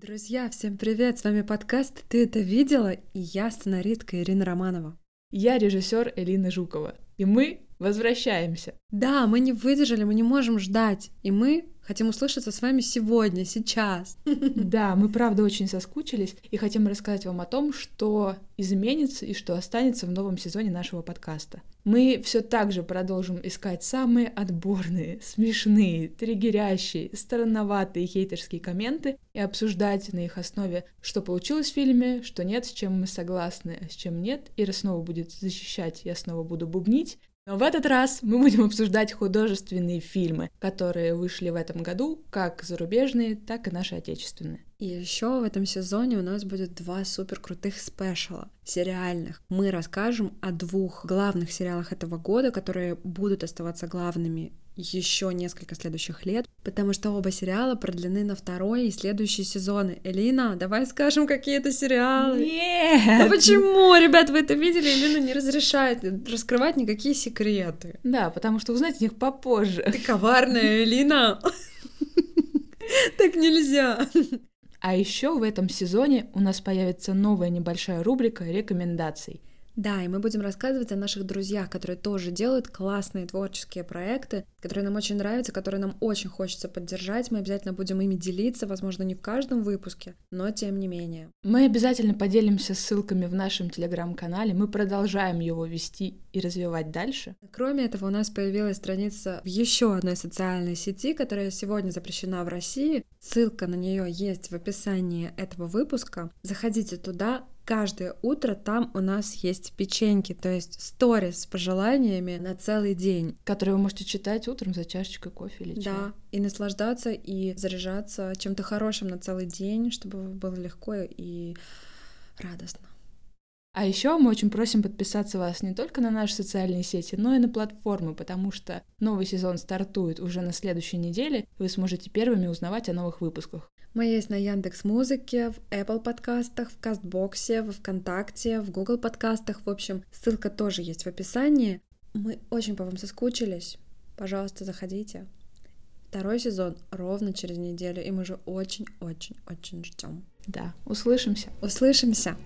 Друзья, всем привет! С вами подкаст «Ты это видела?» и я сценаристка Ирина Романова. Я режиссер Элина Жукова. И мы возвращаемся. Да, мы не выдержали, мы не можем ждать. И мы хотим услышаться с вами сегодня, сейчас. Да, мы правда очень соскучились и хотим рассказать вам о том, что изменится и что останется в новом сезоне нашего подкаста. Мы все так же продолжим искать самые отборные, смешные, триггерящие, странноватые хейтерские комменты и обсуждать на их основе, что получилось в фильме, что нет, с чем мы согласны, а с чем нет. Ира снова будет защищать, я снова буду бубнить. Но в этот раз мы будем обсуждать художественные фильмы, которые вышли в этом году, как зарубежные, так и наши отечественные. И еще в этом сезоне у нас будет два супер крутых спешала, сериальных. Мы расскажем о двух главных сериалах этого года, которые будут оставаться главными еще несколько следующих лет, потому что оба сериала продлены на второй и следующие сезоны. Элина, давай скажем, какие это сериалы. Нет! А почему, ребят, вы это видели? Элина не разрешает раскрывать никакие секреты. Да, потому что узнать о них попозже. Ты коварная, Элина. Так нельзя. А еще в этом сезоне у нас появится новая небольшая рубрика рекомендаций. Да, и мы будем рассказывать о наших друзьях, которые тоже делают классные творческие проекты, которые нам очень нравятся, которые нам очень хочется поддержать. Мы обязательно будем ими делиться, возможно, не в каждом выпуске, но тем не менее. Мы обязательно поделимся ссылками в нашем телеграм-канале. Мы продолжаем его вести и развивать дальше. Кроме этого, у нас появилась страница в еще одной социальной сети, которая сегодня запрещена в России. Ссылка на нее есть в описании этого выпуска. Заходите туда, каждое утро там у нас есть печеньки, то есть сторис с пожеланиями на целый день. Которые вы можете читать утром за чашечкой кофе или чая. Да, и наслаждаться, и заряжаться чем-то хорошим на целый день, чтобы было легко и радостно. А еще мы очень просим подписаться вас не только на наши социальные сети, но и на платформы, потому что новый сезон стартует уже на следующей неделе, и вы сможете первыми узнавать о новых выпусках. Мы есть на Яндекс Музыке, в Apple подкастах, в Кастбоксе, в ВКонтакте, в Google подкастах. В общем, ссылка тоже есть в описании. Мы очень по вам соскучились. Пожалуйста, заходите. Второй сезон ровно через неделю, и мы же очень-очень-очень ждем. Да, услышимся. Услышимся.